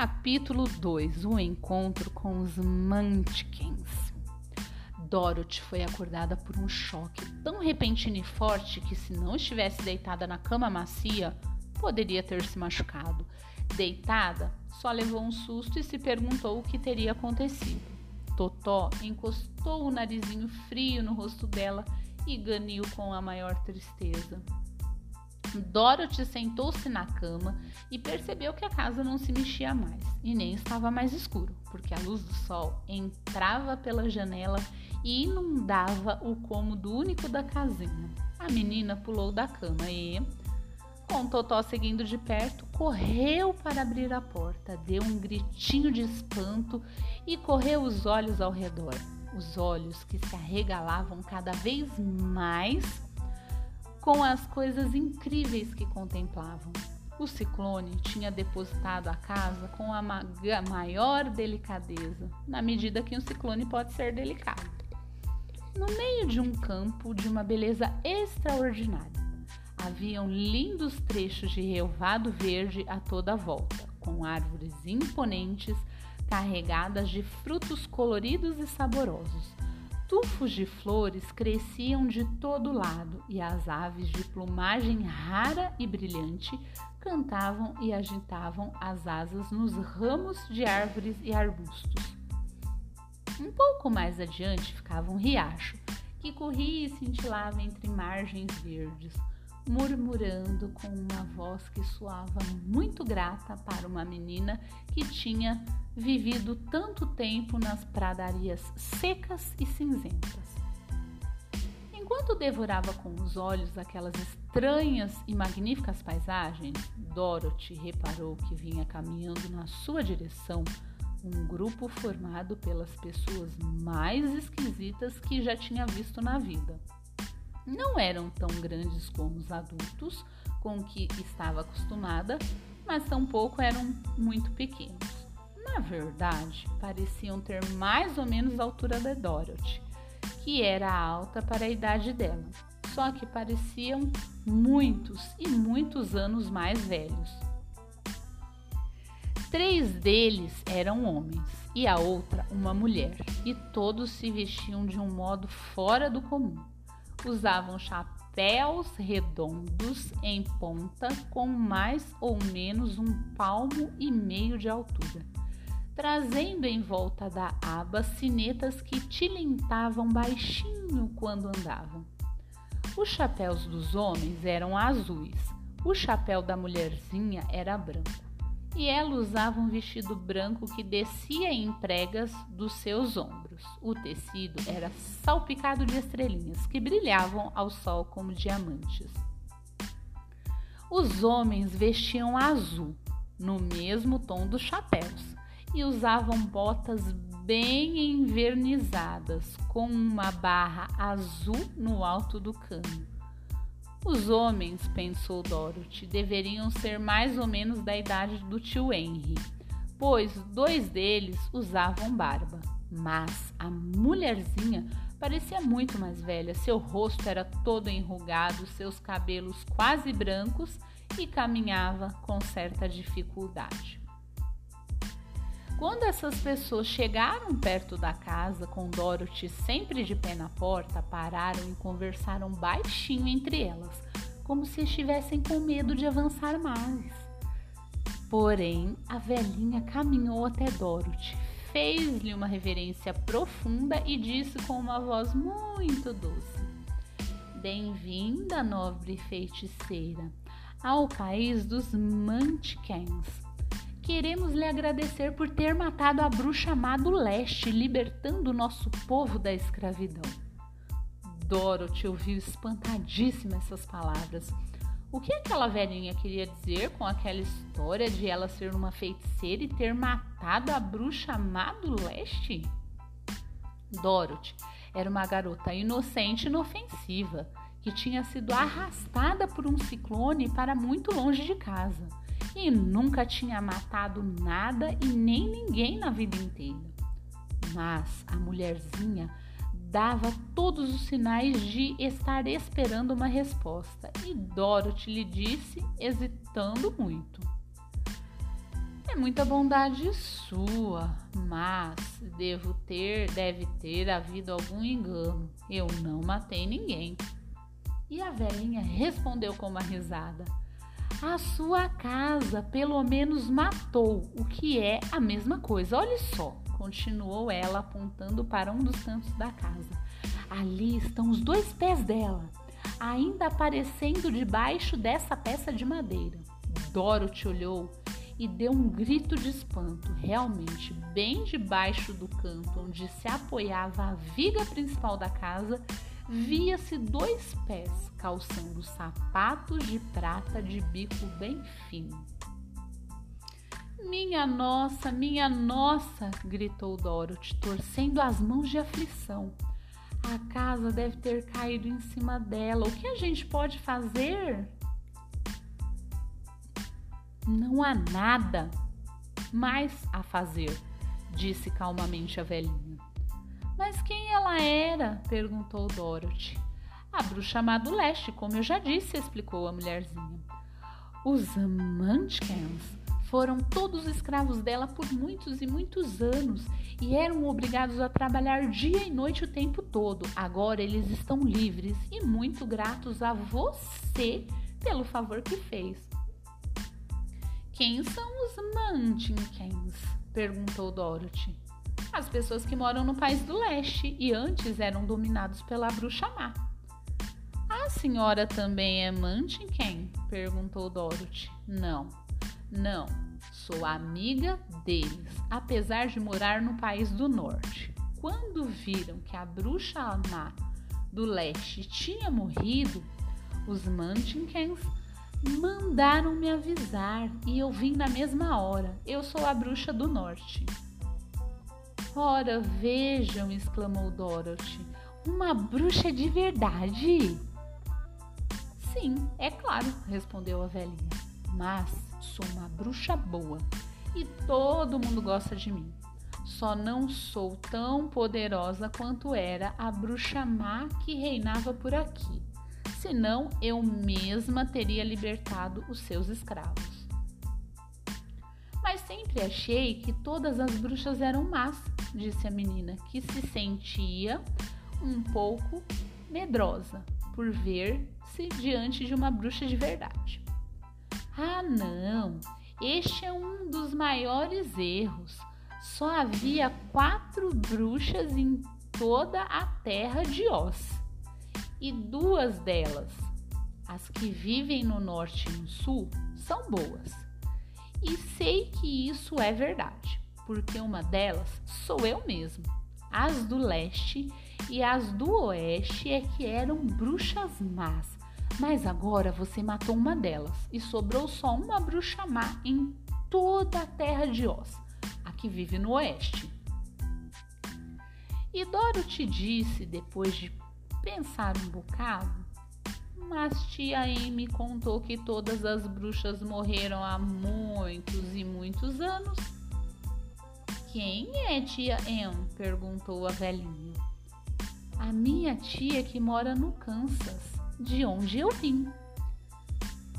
Capítulo 2 O encontro com os Munchkins. Dorothy foi acordada por um choque tão repentino e forte que, se não estivesse deitada na cama macia, poderia ter se machucado. Deitada, só levou um susto e se perguntou o que teria acontecido. Totó encostou o narizinho frio no rosto dela e ganiu com a maior tristeza. Dorothy sentou-se na cama e percebeu que a casa não se mexia mais e nem estava mais escuro, porque a luz do sol entrava pela janela e inundava o cômodo único da casinha. A menina pulou da cama e, com Totó seguindo de perto, correu para abrir a porta, deu um gritinho de espanto e correu os olhos ao redor. Os olhos que se arregalavam cada vez mais com as coisas incríveis que contemplavam. O ciclone tinha depositado a casa com a maior delicadeza, na medida que um ciclone pode ser delicado. No meio de um campo de uma beleza extraordinária, haviam lindos trechos de relvado verde a toda a volta, com árvores imponentes carregadas de frutos coloridos e saborosos Tufos de flores cresciam de todo lado e as aves de plumagem rara e brilhante cantavam e agitavam as asas nos ramos de árvores e arbustos. Um pouco mais adiante ficava um riacho que corria e cintilava entre margens verdes, murmurando com uma voz que soava muito grata para uma menina que tinha vivido tanto tempo nas pradarias secas e cinzentas. Enquanto devorava com os olhos aquelas estranhas e magníficas paisagens, Dorothy reparou que vinha caminhando na sua direção um grupo formado pelas pessoas mais esquisitas que já tinha visto na vida. Não eram tão grandes como os adultos com que estava acostumada, mas tampouco eram muito pequenos. Na verdade, pareciam ter mais ou menos a altura da Dorothy, que era alta para a idade dela, só que pareciam muitos e muitos anos mais velhos. Três deles eram homens e a outra uma mulher, e todos se vestiam de um modo fora do comum. Usavam chapéus redondos em ponta com mais ou menos um palmo e meio de altura trazendo em volta da aba sinetas que tilintavam baixinho quando andavam. Os chapéus dos homens eram azuis, o chapéu da mulherzinha era branco, e ela usava um vestido branco que descia em pregas dos seus ombros. O tecido era salpicado de estrelinhas que brilhavam ao sol como diamantes. Os homens vestiam azul, no mesmo tom dos chapéus e usavam botas bem envernizadas, com uma barra azul no alto do cano. Os homens, pensou Dorothy, deveriam ser mais ou menos da idade do tio Henry, pois dois deles usavam barba. Mas a mulherzinha parecia muito mais velha. Seu rosto era todo enrugado, seus cabelos quase brancos e caminhava com certa dificuldade. Quando essas pessoas chegaram perto da casa, com Dorothy sempre de pé na porta, pararam e conversaram baixinho entre elas, como se estivessem com medo de avançar mais. Porém, a velhinha caminhou até Dorothy, fez-lhe uma reverência profunda e disse com uma voz muito doce: Bem-vinda, nobre feiticeira, ao país dos Munchkins Queremos lhe agradecer por ter matado a bruxa má do leste, libertando o nosso povo da escravidão. Dorothy ouviu espantadíssima essas palavras. O que aquela velhinha queria dizer com aquela história de ela ser uma feiticeira e ter matado a bruxa má do leste? Dorothy era uma garota inocente e inofensiva que tinha sido arrastada por um ciclone para muito longe de casa e nunca tinha matado nada e nem ninguém na vida inteira. Mas a mulherzinha dava todos os sinais de estar esperando uma resposta e Dorothy lhe disse, hesitando muito: É muita bondade sua, mas devo ter, deve ter havido algum engano. Eu não matei ninguém. E a velhinha respondeu com uma risada: A sua casa pelo menos matou, o que é a mesma coisa. Olhe só, continuou ela apontando para um dos cantos da casa. Ali estão os dois pés dela, ainda aparecendo debaixo dessa peça de madeira. Dorothy olhou e deu um grito de espanto. Realmente, bem debaixo do canto onde se apoiava a viga principal da casa, via-se dois pés calçando sapatos de prata de bico bem fino. Minha nossa, minha nossa! gritou Dorothy, torcendo as mãos de aflição. A casa deve ter caído em cima dela. O que a gente pode fazer? Não há nada mais a fazer, disse calmamente a velhinha. Mas quem ela era? perguntou Dorothy. A bruxa má do leste, como eu já disse, explicou a mulherzinha. Os Munchkins foram todos escravos dela por muitos e muitos anos e eram obrigados a trabalhar dia e noite o tempo todo. Agora eles estão livres e muito gratos a você pelo favor que fez. Quem são os Munchkins? perguntou Dorothy. As pessoas que moram no país do leste e antes eram dominados pela bruxa má. A senhora também é Munchkin? perguntou Dorothy. Não, não, sou amiga deles, apesar de morar no país do norte. Quando viram que a bruxa má do leste tinha morrido, os Munchkins Mandaram me avisar e eu vim na mesma hora. Eu sou a bruxa do norte. Ora, vejam, exclamou Dorothy. Uma bruxa de verdade? Sim, é claro, respondeu a velhinha. Mas sou uma bruxa boa e todo mundo gosta de mim. Só não sou tão poderosa quanto era a bruxa má que reinava por aqui senão eu mesma teria libertado os seus escravos. Mas sempre achei que todas as bruxas eram más, disse a menina, que se sentia um pouco medrosa por ver-se diante de uma bruxa de verdade. Ah, não! Este é um dos maiores erros. Só havia quatro bruxas em toda a terra de Oz e duas delas, as que vivem no norte e no sul, são boas. E sei que isso é verdade, porque uma delas sou eu mesmo. As do leste e as do oeste é que eram bruxas más. Mas agora você matou uma delas e sobrou só uma bruxa má em toda a terra de Oz, a que vive no oeste. E Doro te disse, depois de pensar um bocado, mas tia Amy contou que todas as bruxas morreram há muitos e muitos anos. Quem é tia Em? perguntou a velhinha. A minha tia que mora no Kansas, de onde eu vim.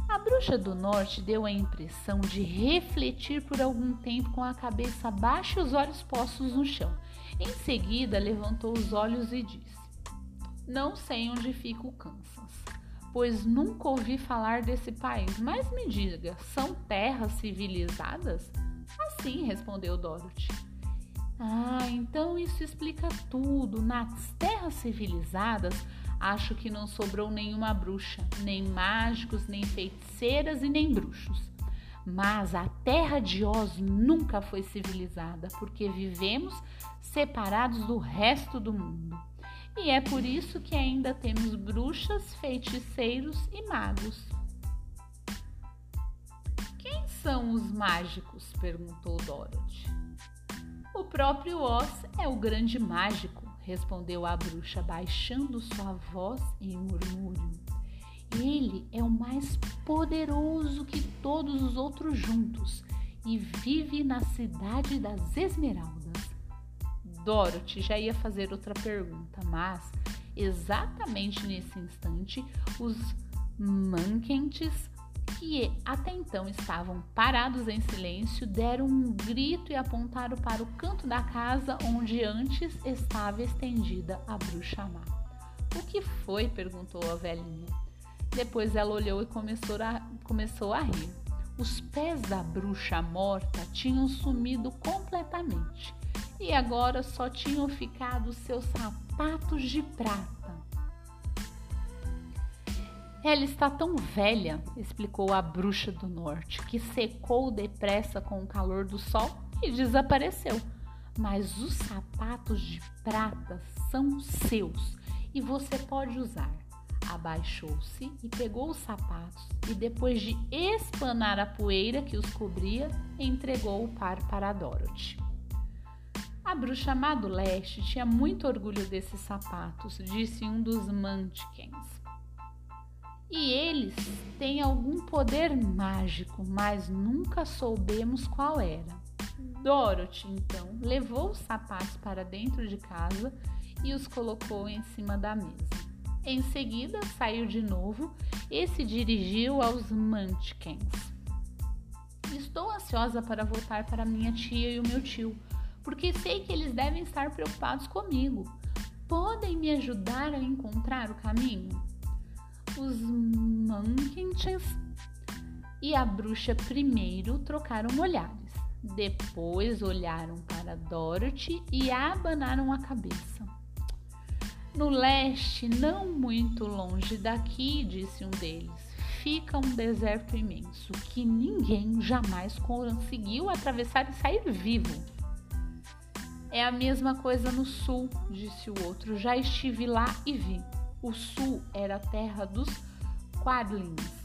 A bruxa do norte deu a impressão de refletir por algum tempo com a cabeça baixa e os olhos postos no chão. Em seguida, levantou os olhos e disse: não sei onde fica o Kansas, pois nunca ouvi falar desse país. Mas me diga, são terras civilizadas? Assim respondeu Dorothy. Ah, então isso explica tudo. Nas terras civilizadas, acho que não sobrou nenhuma bruxa, nem mágicos, nem feiticeiras e nem bruxos. Mas a terra de Oz nunca foi civilizada, porque vivemos separados do resto do mundo. E é por isso que ainda temos bruxas, feiticeiros e magos. Quem são os mágicos? perguntou Dorothy. Próprio Oz é o grande mágico, respondeu a bruxa, baixando sua voz em murmúrio. Ele é o mais poderoso que todos os outros juntos e vive na cidade das Esmeraldas. Dorothy já ia fazer outra pergunta, mas exatamente nesse instante os Mankentes que até então estavam parados em silêncio, deram um grito e apontaram para o canto da casa onde antes estava estendida a bruxa má. O que foi? perguntou a velhinha. Depois ela olhou e começou a, começou a rir. Os pés da bruxa morta tinham sumido completamente e agora só tinham ficado seus sapatos de prata. Ela está tão velha, explicou a bruxa do norte, que secou depressa com o calor do sol e desapareceu. Mas os sapatos de prata são seus e você pode usar. Abaixou-se e pegou os sapatos e, depois de espanar a poeira que os cobria, entregou o par para Dorothy. A bruxa má do leste tinha muito orgulho desses sapatos, disse um dos Munchkins. E eles têm algum poder mágico, mas nunca soubemos qual era. Dorothy, então, levou os sapatos para dentro de casa e os colocou em cima da mesa. Em seguida, saiu de novo e se dirigiu aos Munchkins. Estou ansiosa para voltar para minha tia e o meu tio, porque sei que eles devem estar preocupados comigo. Podem me ajudar a encontrar o caminho? Os Mankins e a bruxa primeiro trocaram olhares. Depois olharam para Dorothy e abanaram a cabeça. No leste, não muito longe daqui, disse um deles, fica um deserto imenso que ninguém jamais conseguiu atravessar e sair vivo. É a mesma coisa no sul, disse o outro. Já estive lá e vi. O sul era a terra dos Quadlings.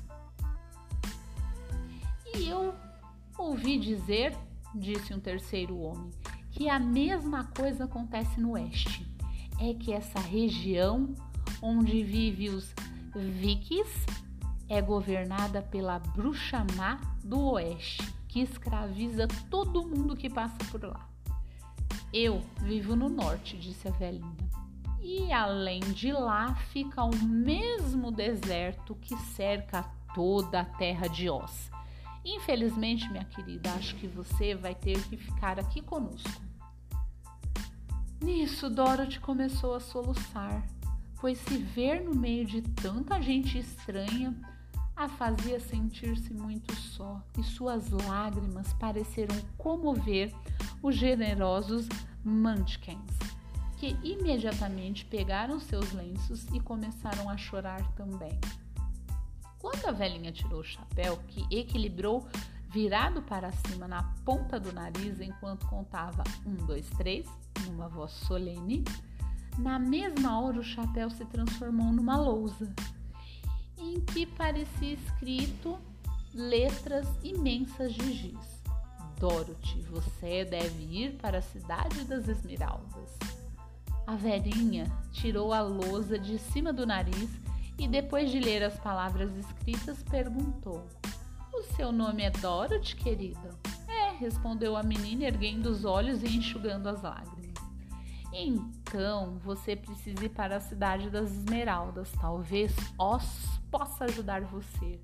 E eu ouvi dizer, disse um terceiro homem, que a mesma coisa acontece no oeste. É que essa região onde vive os Vikings é governada pela bruxa má do oeste, que escraviza todo mundo que passa por lá. Eu vivo no norte, disse a velhinha e além de lá fica o mesmo deserto que cerca toda a terra de Oz. Infelizmente, minha querida, acho que você vai ter que ficar aqui conosco. Nisso, Dorothy começou a soluçar, pois se ver no meio de tanta gente estranha a fazia sentir-se muito só e suas lágrimas pareceram comover os generosos Munchkins que imediatamente pegaram seus lenços e começaram a chorar também. Quando a velhinha tirou o chapéu, que equilibrou virado para cima na ponta do nariz enquanto contava um, dois, três, numa voz solene, na mesma hora o chapéu se transformou numa lousa, em que parecia escrito letras imensas de giz. Dorothy, você deve ir para a cidade das Esmeraldas. A velhinha tirou a lousa de cima do nariz e, depois de ler as palavras escritas, perguntou: O seu nome é Dorothy, querida? É, respondeu a menina, erguendo os olhos e enxugando as lágrimas. Então você precisa ir para a cidade das Esmeraldas. Talvez Oz possa ajudar você.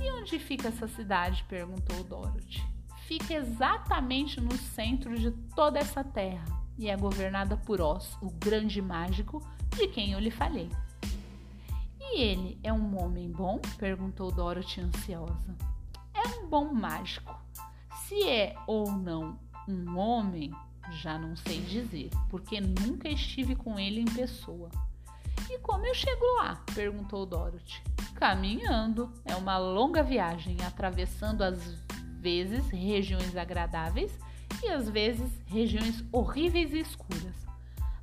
E onde fica essa cidade? perguntou Dorothy. Fica exatamente no centro de toda essa terra e é governada por Oz, o grande mágico de quem eu lhe falei. E ele é um homem bom? perguntou Dorothy ansiosa. É um bom mágico. Se é ou não um homem, já não sei dizer, porque nunca estive com ele em pessoa. E como eu chego lá? perguntou Dorothy. Caminhando. É uma longa viagem, atravessando às vezes regiões agradáveis e às vezes regiões horríveis e escuras.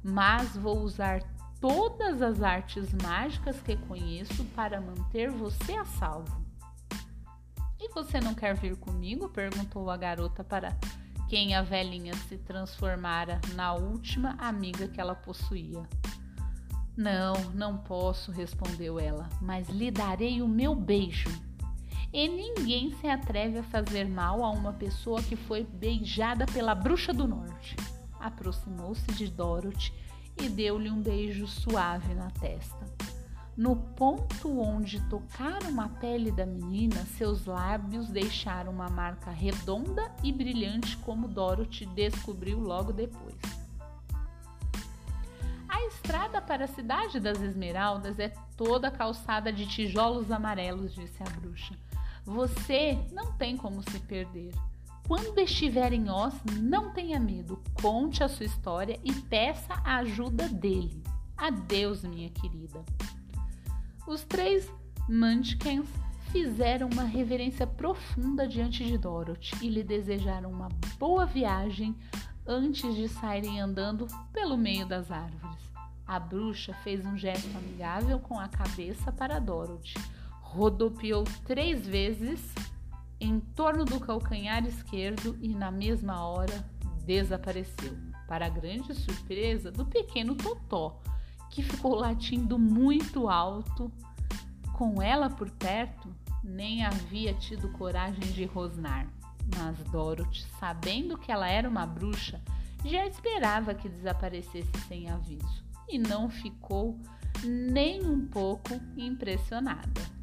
Mas vou usar todas as artes mágicas que conheço para manter você a salvo. E você não quer vir comigo? perguntou a garota para quem a velhinha se transformara na última amiga que ela possuía. Não, não posso, respondeu ela, mas lhe darei o meu beijo e ninguém se atreve a fazer mal a uma pessoa que foi beijada pela bruxa do norte. Aproximou-se de Dorothy e deu-lhe um beijo suave na testa. No ponto onde tocaram a pele da menina, seus lábios deixaram uma marca redonda e brilhante, como Dorothy descobriu logo depois. A estrada para a cidade das Esmeraldas é toda calçada de tijolos amarelos, disse a bruxa. Você não tem como se perder. Quando estiver em Oz, não tenha medo, conte a sua história e peça a ajuda dele. Adeus, minha querida. Os três Munchkins fizeram uma reverência profunda diante de Dorothy e lhe desejaram uma boa viagem antes de saírem andando pelo meio das árvores. A bruxa fez um gesto amigável com a cabeça para Dorothy, rodopiou três vezes em torno do calcanhar esquerdo e, na mesma hora, desapareceu, para a grande surpresa do pequeno Totó, que ficou latindo muito alto. Com ela por perto, nem havia tido coragem de rosnar. Mas Dorothy, sabendo que ela era uma bruxa, já esperava que desaparecesse sem aviso e não ficou nem um pouco impressionada.